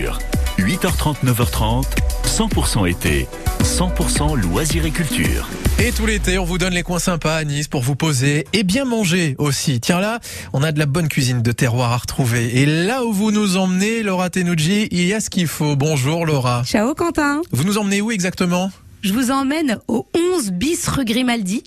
culture. 8h30, 9h30, 100% été, 100% loisirs et culture. Et tout l'été, on vous donne les coins sympas à Nice pour vous poser et bien manger aussi. Tiens là, on a de la bonne cuisine de terroir à retrouver. Et là où vous nous emmenez, Laura Tenouji, il y a ce qu'il faut. Bonjour Laura. Ciao Quentin. Vous nous emmenez où exactement? Je vous emmène au 11 bis rue Grimaldi,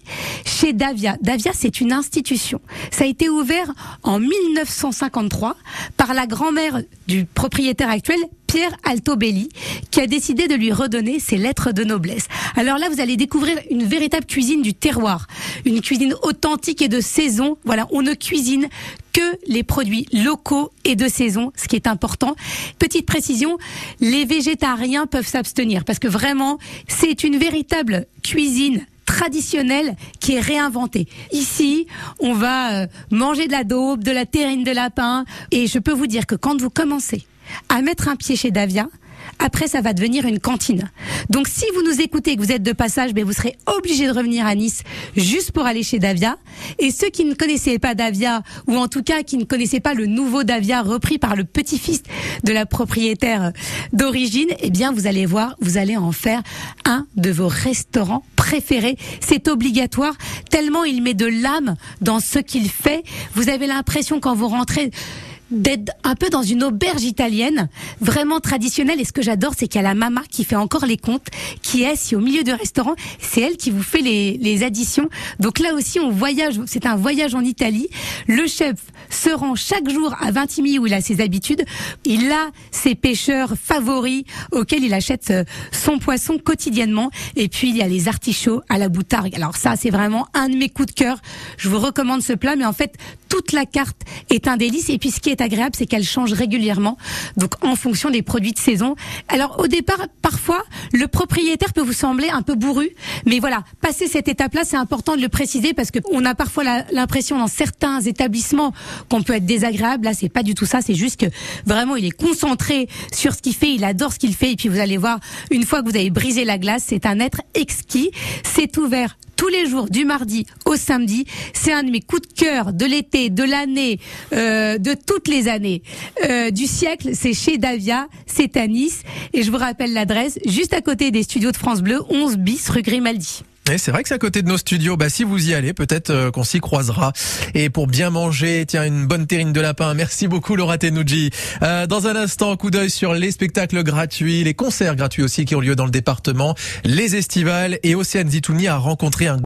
chez Davia. Davia, c'est une institution. Ça a été ouvert en 1953 par la grand-mère du propriétaire actuel, Pierre Altobelli, qui a décidé de lui redonner ses lettres de noblesse. Alors là, vous allez découvrir une véritable cuisine du terroir, une cuisine authentique et de saison. Voilà, on ne cuisine que les produits locaux et de saison, ce qui est important. Petite précision, les végétariens peuvent s'abstenir parce que vraiment, c'est une véritable cuisine traditionnelle qui est réinventée. Ici, on va euh, manger de la daube, de la terrine de lapin et je peux vous dire que quand vous commencez à mettre un pied chez Davia, après, ça va devenir une cantine. Donc, si vous nous écoutez et que vous êtes de passage, ben, vous serez obligé de revenir à Nice juste pour aller chez Davia. Et ceux qui ne connaissaient pas Davia, ou en tout cas qui ne connaissaient pas le nouveau Davia repris par le petit-fils de la propriétaire d'origine, eh bien, vous allez voir, vous allez en faire un de vos restaurants préférés. C'est obligatoire, tellement il met de l'âme dans ce qu'il fait. Vous avez l'impression quand vous rentrez d'être un peu dans une auberge italienne, vraiment traditionnelle. Et ce que j'adore, c'est qu'il y a la mama qui fait encore les comptes, qui est si au milieu du restaurant, c'est elle qui vous fait les, les additions. Donc là aussi, on voyage, c'est un voyage en Italie. Le chef se rend chaque jour à Vintimille où il a ses habitudes. Il a ses pêcheurs favoris auxquels il achète euh, son poisson quotidiennement. Et puis, il y a les artichauts à la boutargue. Alors ça, c'est vraiment un de mes coups de cœur. Je vous recommande ce plat, mais en fait, toute la carte est un délice. Et puis, ce qui est agréable, c'est qu'elle change régulièrement, donc en fonction des produits de saison. Alors au départ, parfois, le propriétaire peut vous sembler un peu bourru, mais voilà, passer cette étape-là, c'est important de le préciser parce que on a parfois l'impression dans certains établissements qu'on peut être désagréable. Là, c'est pas du tout ça. C'est juste que vraiment, il est concentré sur ce qu'il fait, il adore ce qu'il fait, et puis vous allez voir, une fois que vous avez brisé la glace, c'est un être exquis. C'est ouvert tous les jours du mardi au samedi. C'est un de mes coups de cœur de l'été, de l'année, euh, de toutes les années euh, du siècle. C'est chez Davia, c'est à Nice. Et je vous rappelle l'adresse, juste à côté des studios de France Bleu, 11 bis rue Grimaldi. Et c'est vrai que c'est à côté de nos studios. Bah, si vous y allez, peut-être euh, qu'on s'y croisera. Et pour bien manger, tiens, une bonne terrine de lapin. Merci beaucoup, Laura Tenouji. Euh, dans un instant, coup d'œil sur les spectacles gratuits, les concerts gratuits aussi qui ont lieu dans le département, les estivales et Océane Zitouni a rencontré un